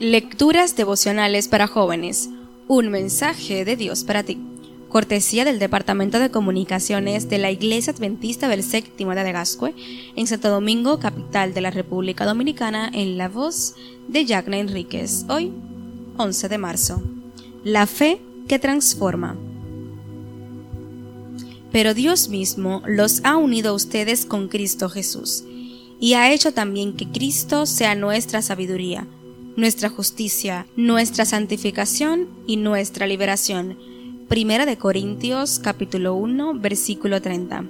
Lecturas devocionales para jóvenes. Un mensaje de Dios para ti. Cortesía del Departamento de Comunicaciones de la Iglesia Adventista del Séptimo de Gascue, en Santo Domingo, capital de la República Dominicana, en la voz de Jacna Enríquez. Hoy, 11 de marzo. La fe que transforma. Pero Dios mismo los ha unido a ustedes con Cristo Jesús, y ha hecho también que Cristo sea nuestra sabiduría nuestra justicia, nuestra santificación y nuestra liberación. Primera de Corintios capítulo 1 versículo 30.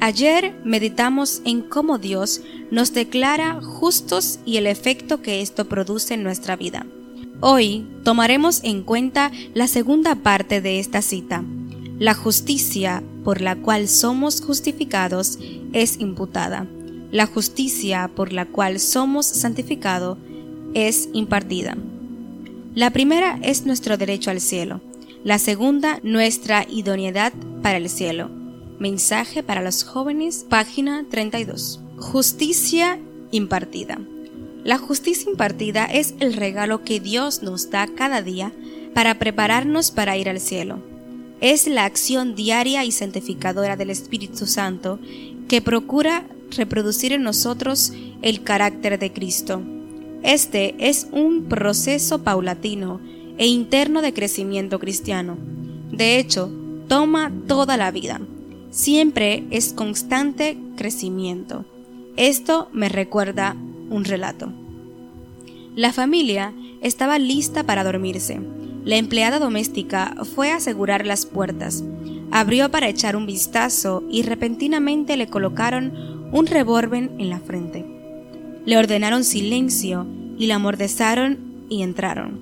Ayer meditamos en cómo Dios nos declara justos y el efecto que esto produce en nuestra vida. Hoy tomaremos en cuenta la segunda parte de esta cita. La justicia por la cual somos justificados es imputada la justicia por la cual somos santificados es impartida. La primera es nuestro derecho al cielo, la segunda nuestra idoneidad para el cielo. Mensaje para los jóvenes, página 32. Justicia impartida. La justicia impartida es el regalo que Dios nos da cada día para prepararnos para ir al cielo. Es la acción diaria y santificadora del Espíritu Santo que procura reproducir en nosotros el carácter de Cristo. Este es un proceso paulatino e interno de crecimiento cristiano. De hecho, toma toda la vida. Siempre es constante crecimiento. Esto me recuerda un relato. La familia estaba lista para dormirse. La empleada doméstica fue a asegurar las puertas. Abrió para echar un vistazo y repentinamente le colocaron un revólver en la frente. Le ordenaron silencio y la amordezaron y entraron.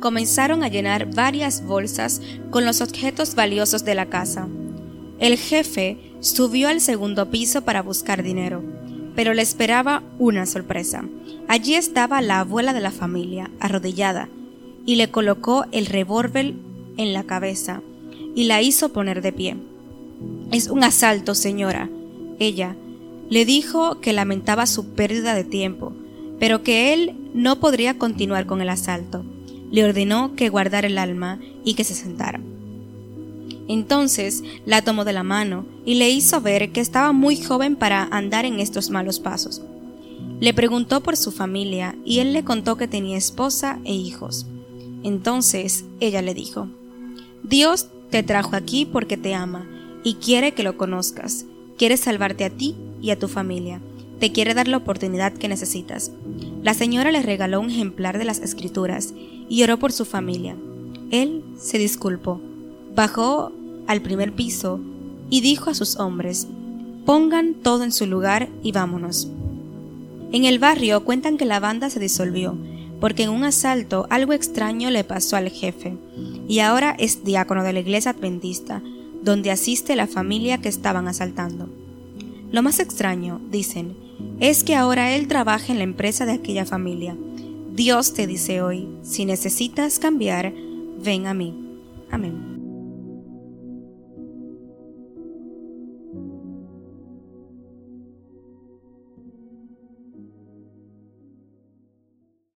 Comenzaron a llenar varias bolsas con los objetos valiosos de la casa. El jefe subió al segundo piso para buscar dinero, pero le esperaba una sorpresa. Allí estaba la abuela de la familia, arrodillada, y le colocó el revólver en la cabeza y la hizo poner de pie. Es un asalto, señora. Ella, le dijo que lamentaba su pérdida de tiempo, pero que él no podría continuar con el asalto. Le ordenó que guardara el alma y que se sentara. Entonces la tomó de la mano y le hizo ver que estaba muy joven para andar en estos malos pasos. Le preguntó por su familia y él le contó que tenía esposa e hijos. Entonces ella le dijo, Dios te trajo aquí porque te ama y quiere que lo conozcas, quiere salvarte a ti y a tu familia. Te quiere dar la oportunidad que necesitas. La señora le regaló un ejemplar de las escrituras y oró por su familia. Él se disculpó, bajó al primer piso y dijo a sus hombres, pongan todo en su lugar y vámonos. En el barrio cuentan que la banda se disolvió, porque en un asalto algo extraño le pasó al jefe, y ahora es diácono de la iglesia adventista, donde asiste la familia que estaban asaltando. Lo más extraño, dicen, es que ahora él trabaja en la empresa de aquella familia. Dios te dice hoy, si necesitas cambiar, ven a mí. Amén.